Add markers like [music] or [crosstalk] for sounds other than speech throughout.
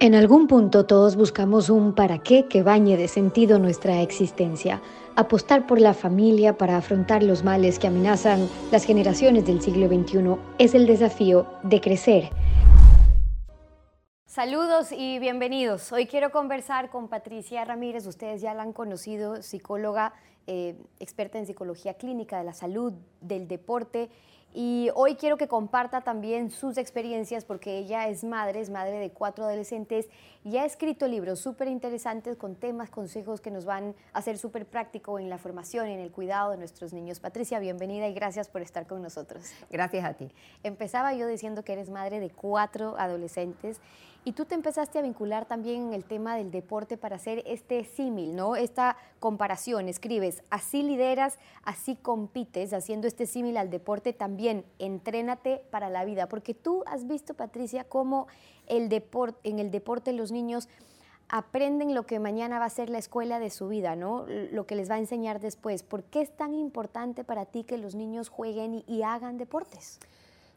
En algún punto todos buscamos un para qué que bañe de sentido nuestra existencia. Apostar por la familia para afrontar los males que amenazan las generaciones del siglo XXI es el desafío de crecer. Saludos y bienvenidos. Hoy quiero conversar con Patricia Ramírez. Ustedes ya la han conocido, psicóloga, eh, experta en psicología clínica de la salud, del deporte y hoy quiero que comparta también sus experiencias porque ella es madre, es madre de cuatro adolescentes y ha escrito libros súper interesantes con temas, consejos que nos van a hacer súper práctico en la formación, en el cuidado de nuestros niños. Patricia, bienvenida y gracias por estar con nosotros. Gracias a ti. Empezaba yo diciendo que eres madre de cuatro adolescentes y tú te empezaste a vincular también en el tema del deporte para hacer este símil, ¿no? Esta comparación. Escribes, así lideras, así compites, haciendo este símil al deporte también. Entrénate para la vida. Porque tú has visto, Patricia, cómo el deporte, en el deporte los niños aprenden lo que mañana va a ser la escuela de su vida, ¿no? Lo que les va a enseñar después. ¿Por qué es tan importante para ti que los niños jueguen y hagan deportes?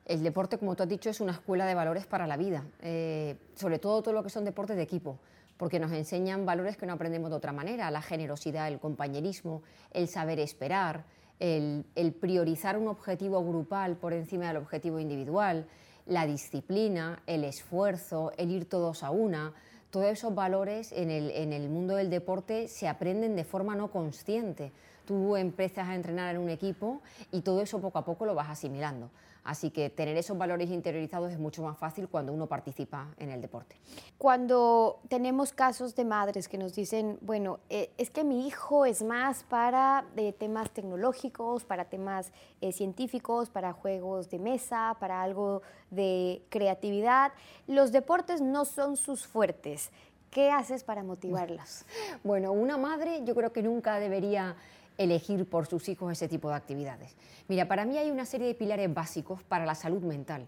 El deporte, como tú has dicho, es una escuela de valores para la vida, eh, sobre todo todo lo que son deportes de equipo, porque nos enseñan valores que no aprendemos de otra manera, la generosidad, el compañerismo, el saber esperar, el, priorizar un objetivo grupal por encima del objetivo individual, la disciplina, el esfuerzo, el ir todos a una. Todos esos valores en el, en el mundo del deporte se aprenden de forma no consciente. Tú empiezas a entrenar en un equipo y todo eso poco a poco lo vas asimilando. Así que tener esos valores interiorizados es mucho más fácil cuando uno participa en el deporte. Cuando tenemos casos de madres que nos dicen, bueno, eh, es que mi hijo es más para eh, temas tecnológicos, para temas eh, científicos, para juegos de mesa, para algo de creatividad, los deportes no son sus fuertes. ¿Qué haces para motivarlos? [laughs] Bueno, una madre yo creo que nunca debería elegir por sus hijos ese tipo de actividades. Mira, para mí hay una serie de pilares básicos para la salud mental.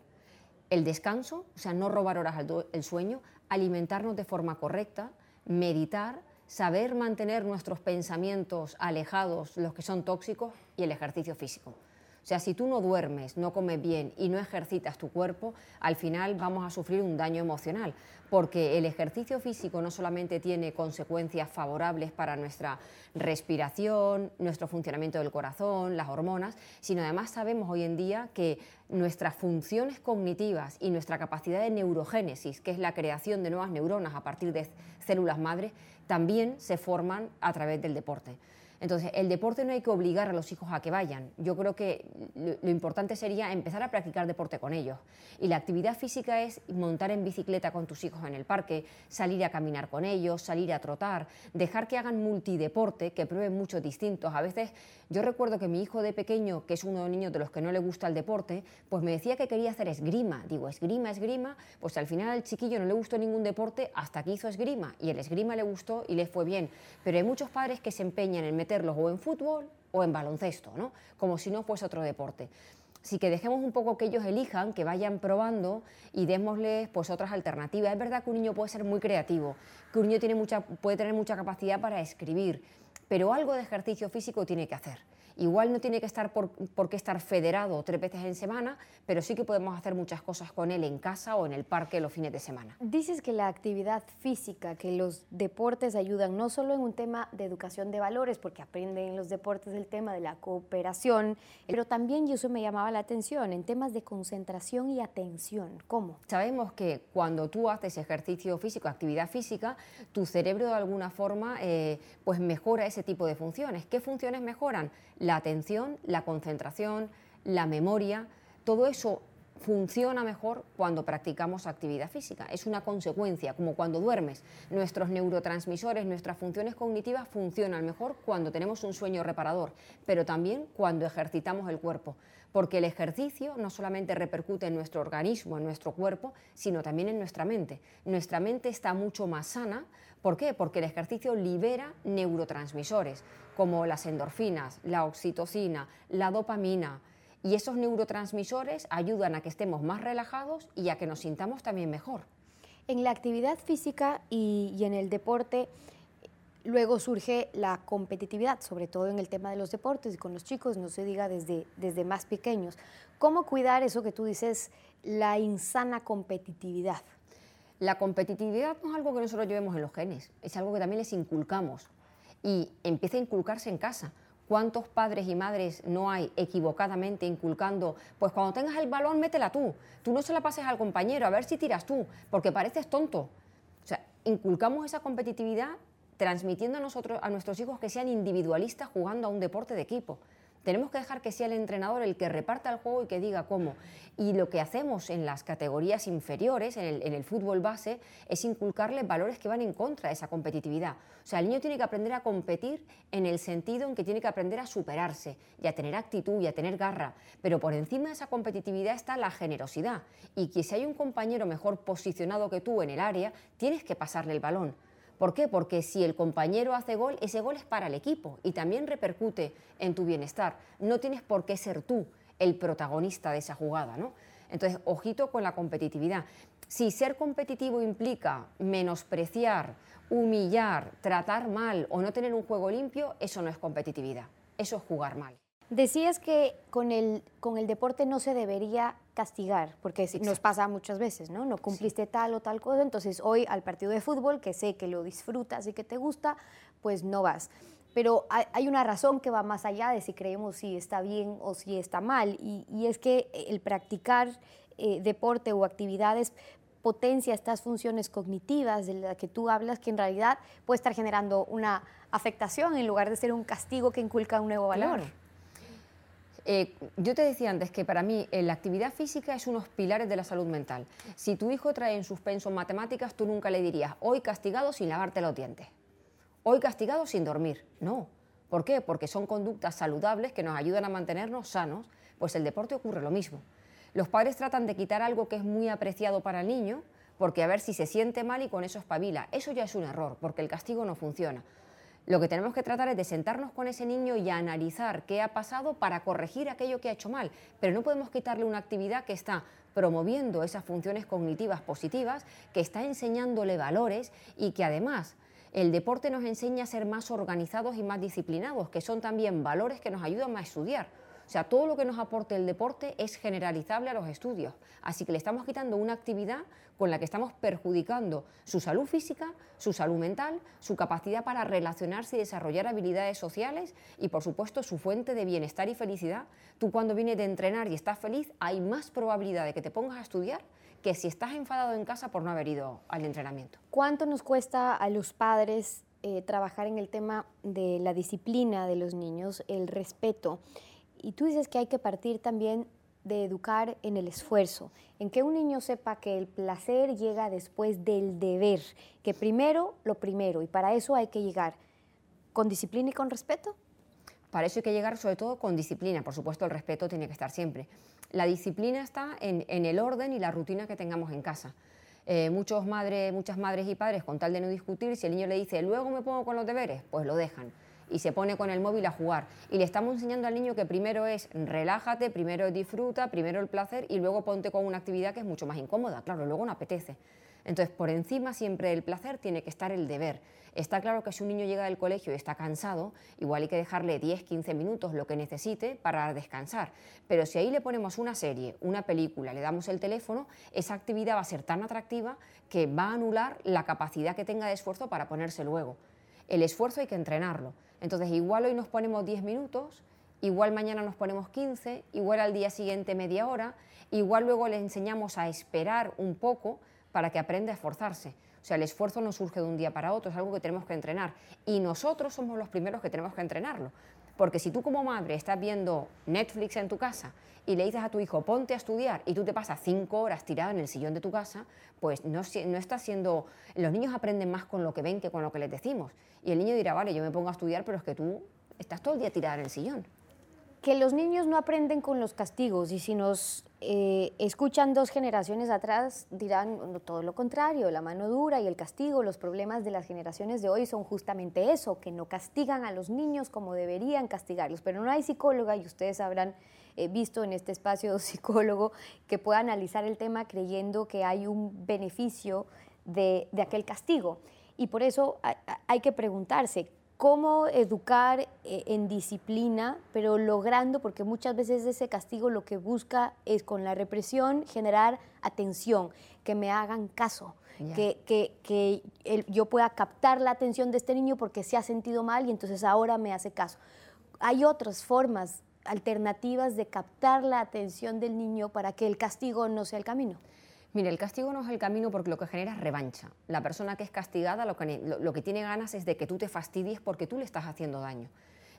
El descanso, o sea, no robar horas al sueño, alimentarnos de forma correcta, meditar, saber mantener nuestros pensamientos alejados, los que son tóxicos, y el ejercicio físico. O sea, si tú no duermes, no comes bien y no ejercitas tu cuerpo, al final vamos a sufrir un daño emocional, porque el ejercicio físico no solamente tiene consecuencias favorables para nuestra respiración, nuestro funcionamiento del corazón, las hormonas, sino además sabemos hoy en día que nuestras funciones cognitivas y nuestra capacidad de neurogénesis, que es la creación de nuevas neuronas a partir de células madres, también se forman a través del deporte. Entonces, el deporte no hay que obligar a los hijos a que vayan. Yo creo que lo, importante sería empezar a practicar deporte con ellos. Y la actividad física es montar en bicicleta con tus hijos en el parque, salir a caminar con ellos, salir a trotar, dejar que hagan multideporte, que prueben muchos distintos. A veces yo recuerdo que mi hijo de pequeño, que es uno de los niños de los que no le gusta el deporte, pues me decía que quería hacer esgrima. Digo, esgrima, esgrima, pues al final al chiquillo no le gustó ningún deporte hasta que hizo esgrima. Y el esgrima le gustó y le fue bien. Pero hay muchos padres que se empeñan en meter o en fútbol o en baloncesto, ¿no? como si no fuese otro deporte. Así que dejemos un poco que ellos elijan, que vayan probando y démosles pues, otras alternativas. Es verdad que un niño puede ser muy creativo, que un niño tiene mucha, puede tener mucha capacidad para escribir, pero algo de ejercicio físico tiene que hacer. Igual no tiene que estar por, qué estar federado tres veces en semana, pero sí que podemos hacer muchas cosas con él en casa o en el parque los fines de semana. Dices que la actividad física, que los deportes ayudan no solo en un tema de educación de valores, porque aprenden en los deportes el tema de la cooperación, pero también, y eso me llamaba la atención, en temas de concentración y atención. ¿Cómo? Sabemos que cuando tú haces ejercicio físico, actividad física, tu cerebro de alguna forma eh, pues mejora ese tipo de funciones. ¿Qué funciones mejoran? La atención, la concentración, la memoria, todo eso funciona mejor cuando practicamos actividad física. Es una consecuencia, como cuando duermes. Nuestros neurotransmisores, nuestras funciones cognitivas funcionan mejor cuando tenemos un sueño reparador, pero también cuando ejercitamos el cuerpo, porque el ejercicio no solamente repercute en nuestro organismo, en nuestro cuerpo, sino también en nuestra mente. Nuestra mente está mucho más sana. ¿Por qué? Porque el ejercicio libera neurotransmisores como las endorfinas, la oxitocina, la dopamina, y esos neurotransmisores ayudan a que estemos más relajados y a que nos sintamos también mejor. En la actividad física y, en el deporte, luego surge la competitividad, sobre todo en el tema de los deportes y con los chicos, no se diga desde, desde más pequeños. ¿Cómo cuidar eso que tú dices, la insana competitividad? La competitividad no es algo que nosotros llevemos en los genes, es algo que también les inculcamos y empieza a inculcarse en casa. ¿Cuántos padres y madres no hay equivocadamente inculcando, pues cuando tengas el balón, métela tú, tú no se la pases al compañero, a ver si tiras tú, porque pareces tonto? O sea, inculcamos esa competitividad transmitiendo a, nosotros, a nuestros hijos que sean individualistas jugando a un deporte de equipo. Tenemos que dejar que sea el entrenador el que reparta el juego y que diga cómo. Y lo que hacemos en las categorías inferiores, en el, fútbol base, es inculcarle valores que van en contra de esa competitividad. O sea, el niño tiene que aprender a competir en el sentido en que tiene que aprender a superarse y a tener actitud y a tener garra. Pero por encima de esa competitividad está la generosidad. Y que si hay un compañero mejor posicionado que tú en el área, tienes que pasarle el balón. ¿Por qué? Porque si el compañero hace gol, ese gol es para el equipo y también repercute en tu bienestar. No tienes por qué ser tú el protagonista de esa jugada, ¿no? Entonces, ojito con la competitividad. Si ser competitivo implica menospreciar, humillar, tratar mal o no tener un juego limpio, eso no es competitividad, eso es jugar mal. Decías que con el, con el deporte no se debería castigar, porque nos pasa muchas veces, ¿no? No cumpliste tal o tal cosa, entonces hoy al partido de fútbol, que sé que lo disfrutas y que te gusta, pues no vas. Pero hay una razón que va más allá de si creemos si está bien o si está mal, y, es que el practicar eh, deporte o actividades potencia estas funciones cognitivas de las que tú hablas, que en realidad puede estar generando una afectación en lugar de ser un castigo que inculca un nuevo valor. Eh, yo te decía antes que para mí eh, la actividad física es unos pilares de la salud mental. Si tu hijo trae en suspenso matemáticas, tú nunca le dirías, hoy castigado sin lavarte los dientes, hoy castigado sin dormir. No. ¿Por qué? Porque son conductas saludables que nos ayudan a mantenernos sanos, pues el deporte ocurre lo mismo. Los padres tratan de quitar algo que es muy apreciado para el niño, porque a ver si se siente mal y con eso espabila. Eso ya es un error, porque el castigo no funciona. Lo que tenemos que tratar es de sentarnos con ese niño y analizar qué ha pasado para corregir aquello que ha hecho mal, pero no podemos quitarle una actividad que está promoviendo esas funciones cognitivas positivas, que está enseñándole valores y que además el deporte nos enseña a ser más organizados y más disciplinados, que son también valores que nos ayudan a estudiar. O sea, todo lo que nos aporte el deporte es generalizable a los estudios. Así que le estamos quitando una actividad con la que estamos perjudicando su salud física, su salud mental, su capacidad para relacionarse y desarrollar habilidades sociales y, por supuesto, su fuente de bienestar y felicidad. Tú cuando vienes de entrenar y estás feliz, hay más probabilidad de que te pongas a estudiar que si estás enfadado en casa por no haber ido al entrenamiento. ¿Cuánto nos cuesta a los padres eh, trabajar en el tema de la disciplina de los niños, el respeto? Y tú dices que hay que partir también de educar en el esfuerzo, en que un niño sepa que el placer llega después del deber, que primero lo primero, y para eso hay que llegar con disciplina y con respeto. Para eso hay que llegar sobre todo con disciplina, por supuesto el respeto tiene que estar siempre. La disciplina está en, el orden y la rutina que tengamos en casa. Eh, muchos madres, muchas madres y padres, con tal de no discutir, si el niño le dice, luego me pongo con los deberes, pues lo dejan y se pone con el móvil a jugar. Y le estamos enseñando al niño que primero es relájate, primero disfruta, primero el placer y luego ponte con una actividad que es mucho más incómoda. Claro, luego no apetece. Entonces, por encima siempre del placer tiene que estar el deber. Está claro que si un niño llega del colegio y está cansado, igual hay que dejarle 10, 15 minutos lo que necesite para descansar. Pero si ahí le ponemos una serie, una película, le damos el teléfono, esa actividad va a ser tan atractiva que va a anular la capacidad que tenga de esfuerzo para ponerse luego. El esfuerzo hay que entrenarlo. Entonces, igual hoy nos ponemos 10 minutos, igual mañana nos ponemos 15, igual al día siguiente media hora, igual luego le enseñamos a esperar un poco para que aprenda a esforzarse. O sea, el esfuerzo no surge de un día para otro, es algo que tenemos que entrenar. Y nosotros somos los primeros que tenemos que entrenarlo. Porque si tú como madre estás viendo Netflix en tu casa y le dices a tu hijo, ponte a estudiar, y tú te pasas cinco horas tirada en el sillón de tu casa, pues no, no está siendo... Los niños aprenden más con lo que ven que con lo que les decimos. Y el niño dirá, vale, yo me pongo a estudiar, pero es que tú estás todo el día tirada en el sillón. Que los niños no aprenden con los castigos y si nos eh, escuchan dos generaciones atrás dirán todo lo contrario, la mano dura y el castigo, los problemas de las generaciones de hoy son justamente eso, que no castigan a los niños como deberían castigarlos, pero no hay psicóloga y ustedes habrán eh, visto en este espacio [laughs] psicólogo que pueda analizar el tema creyendo que hay un beneficio de, de aquel castigo. Y por eso hay que preguntarse, cómo educar eh, en disciplina, pero logrando, porque muchas veces ese castigo lo que busca es con la represión generar atención, que me hagan caso, que, que, yo pueda captar la atención de este niño porque se ha sentido mal y entonces ahora me hace caso. Hay otras formas alternativas de captar la atención del niño para que el castigo no sea el camino. Mire, el castigo no es el camino porque lo que genera es revancha. La persona que es castigada lo que, lo, que tiene ganas es de que tú te fastidies porque tú le estás haciendo daño.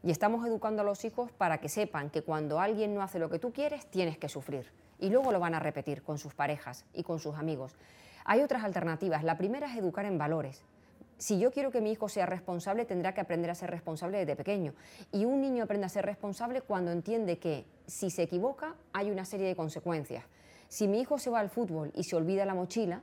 Y estamos educando a los hijos para que sepan que cuando alguien no hace lo que tú quieres, tienes que sufrir. Y luego lo van a repetir con sus parejas y con sus amigos. Hay otras alternativas. La primera es educar en valores. Si yo quiero que mi hijo sea responsable, tendrá que aprender a ser responsable desde pequeño. Y un niño aprende a ser responsable cuando entiende que si se equivoca hay una serie de consecuencias si mi hijo se va al fútbol y se olvida la mochila,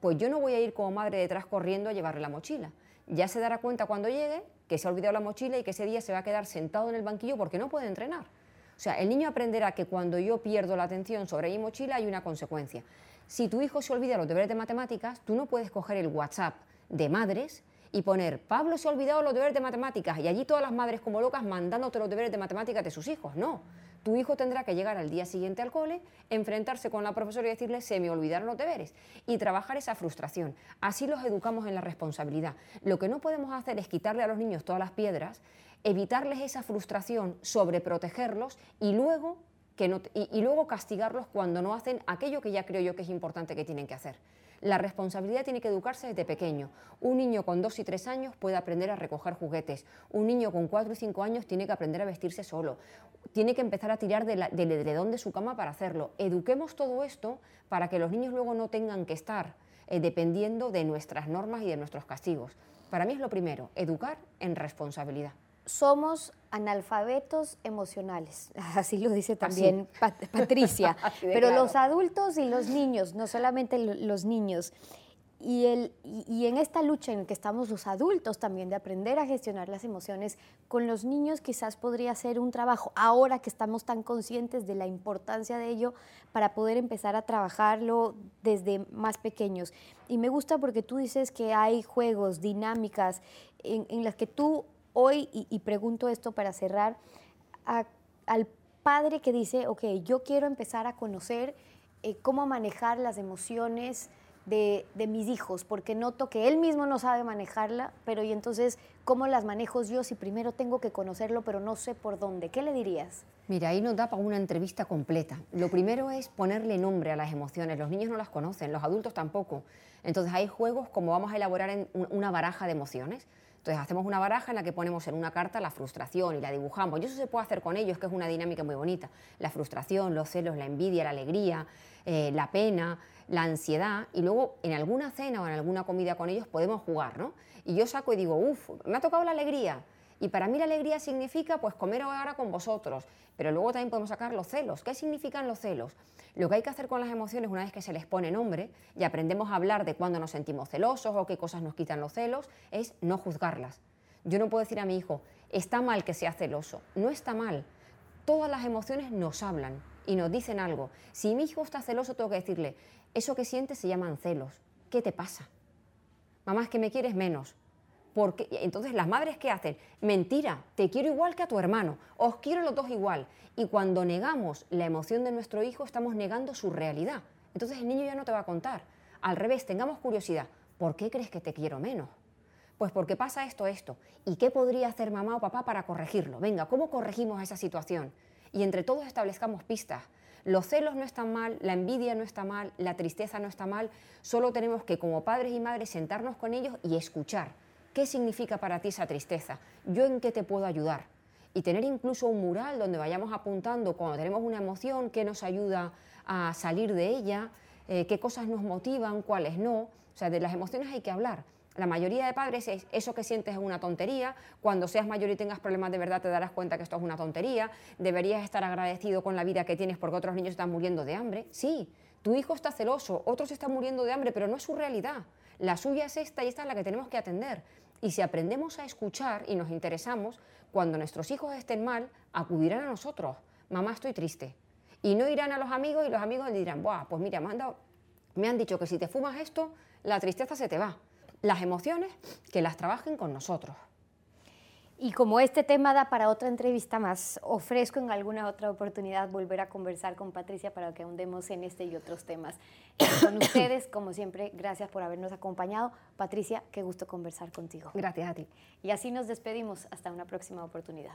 pues yo no voy a ir como madre detrás corriendo a llevarle la mochila. Ya se dará cuenta cuando llegue que se ha olvidado la mochila y que ese día se va a quedar sentado en el banquillo porque no puede entrenar. O sea, el niño aprenderá que cuando yo pierdo la atención sobre mi mochila hay una consecuencia. Si tu hijo se olvida los deberes de matemáticas, tú no puedes coger el WhatsApp de madres y poner Pablo se ha olvidado los deberes de matemáticas y allí todas las madres como locas mandándote los deberes de matemáticas de sus hijos. No, tu hijo tendrá que llegar al día siguiente al cole, enfrentarse con la profesora y decirle, se me olvidaron los deberes, y trabajar esa frustración. Así los educamos en la responsabilidad. Lo que no podemos hacer es quitarle a los niños todas las piedras, evitarles esa frustración, sobreprotegerlos y luego, que y luego castigarlos cuando no hacen aquello que ya creo yo que es importante que tienen que hacer. La responsabilidad tiene que educarse desde pequeño. Un niño con dos y tres años puede aprender a recoger juguetes. Un niño con cuatro y cinco años tiene que aprender a vestirse solo. Tiene que empezar a tirar del edredón de su cama para hacerlo. Eduquemos todo esto para que los niños luego no tengan que estar eh, dependiendo de nuestras normas y de nuestros castigos. Para mí es lo primero, educar en responsabilidad somos analfabetos emocionales, [laughs] así lo dice también Patricia, [laughs] pero los adultos y los niños, no solamente los niños. Y, el, y, en esta lucha en que estamos los adultos también de aprender a gestionar las emociones, con los niños quizás podría ser un trabajo, ahora que estamos tan conscientes de la importancia de ello, para poder empezar a trabajarlo desde más pequeños. Y me gusta porque tú dices que hay juegos, dinámicas en, en las que tú hoy, y, pregunto esto para cerrar, al padre que dice, ok, yo quiero empezar a conocer eh, cómo manejar las emociones de, mis hijos, porque noto que él mismo no sabe manejarla, pero y entonces, ¿cómo las manejo yo si primero tengo que conocerlo, pero no sé por dónde? ¿Qué le dirías? Mira, ahí nos da para una entrevista completa. Lo primero es ponerle nombre a las emociones. Los niños no las conocen, los adultos tampoco. Entonces hay juegos como vamos a elaborar una baraja de emociones. Entonces hacemos una baraja en la que ponemos en una carta la frustración y la dibujamos. Y eso se puede hacer con ellos, que es una dinámica muy bonita. La frustración, los celos, la envidia, la alegría, eh, la pena, la ansiedad. Y luego en alguna cena o en alguna comida con ellos podemos jugar, ¿no? Y yo saco y digo, uff, me ha tocado la alegría. Y para mí la alegría significa pues comer ahora con vosotros, pero luego también podemos sacar los celos. ¿Qué significan los celos? Lo que hay que hacer con las emociones una vez que se les pone nombre y aprendemos a hablar de cuándo nos sentimos celosos o qué cosas nos quitan los celos, es no juzgarlas. Yo no puedo decir a mi hijo, está mal que sea celoso. No está mal. Todas las emociones nos hablan y nos dicen algo. Si mi hijo está celoso, tengo que decirle, eso que sientes se llaman celos. ¿Qué te pasa? Mamá, es que me quieres menos. Porque, entonces, las madres, ¿qué hacen? Mentira, te quiero igual que a tu hermano, os quiero los dos igual. Y cuando negamos la emoción de nuestro hijo, estamos negando su realidad. Entonces el niño ya no te va a contar. Al revés, tengamos curiosidad. ¿Por qué crees que te quiero menos? Pues porque pasa esto, esto. ¿Y qué podría hacer mamá o papá para corregirlo? Venga, ¿cómo corregimos esa situación? Y entre todos establezcamos pistas. Los celos no están mal, la envidia no está mal, la tristeza no está mal. Solo tenemos que como padres y madres sentarnos con ellos y escuchar ¿Qué significa para ti esa tristeza? ¿Yo en qué te puedo ayudar? Y tener incluso un mural donde vayamos apuntando cuando tenemos una emoción, qué nos ayuda a salir de ella, eh, qué cosas nos motivan, cuáles no. O sea, de las emociones hay que hablar. La mayoría de padres es eso que sientes es una tontería. Cuando seas mayor y tengas problemas de verdad te darás cuenta que esto es una tontería. Deberías estar agradecido con la vida que tienes porque otros niños están muriendo de hambre. Sí, tu hijo está celoso, otros están muriendo de hambre, pero no es su realidad. La suya es esta y esta es la que tenemos que atender. Y si aprendemos a escuchar y nos interesamos, cuando nuestros hijos estén mal, acudirán a nosotros. Mamá, estoy triste. Y no irán a los amigos y los amigos le dirán, Buah, pues mira, me han, me han dicho que si te fumas esto, la tristeza se te va. Las emociones, que las trabajen con nosotros. Y como este tema da para otra entrevista más, ofrezco en alguna otra oportunidad volver a conversar con Patricia para que ahondemos en este y otros temas. con [coughs] ustedes, como siempre, gracias por habernos acompañado. Patricia, qué gusto conversar contigo. Gracias a ti. Y así nos despedimos. Hasta una próxima oportunidad.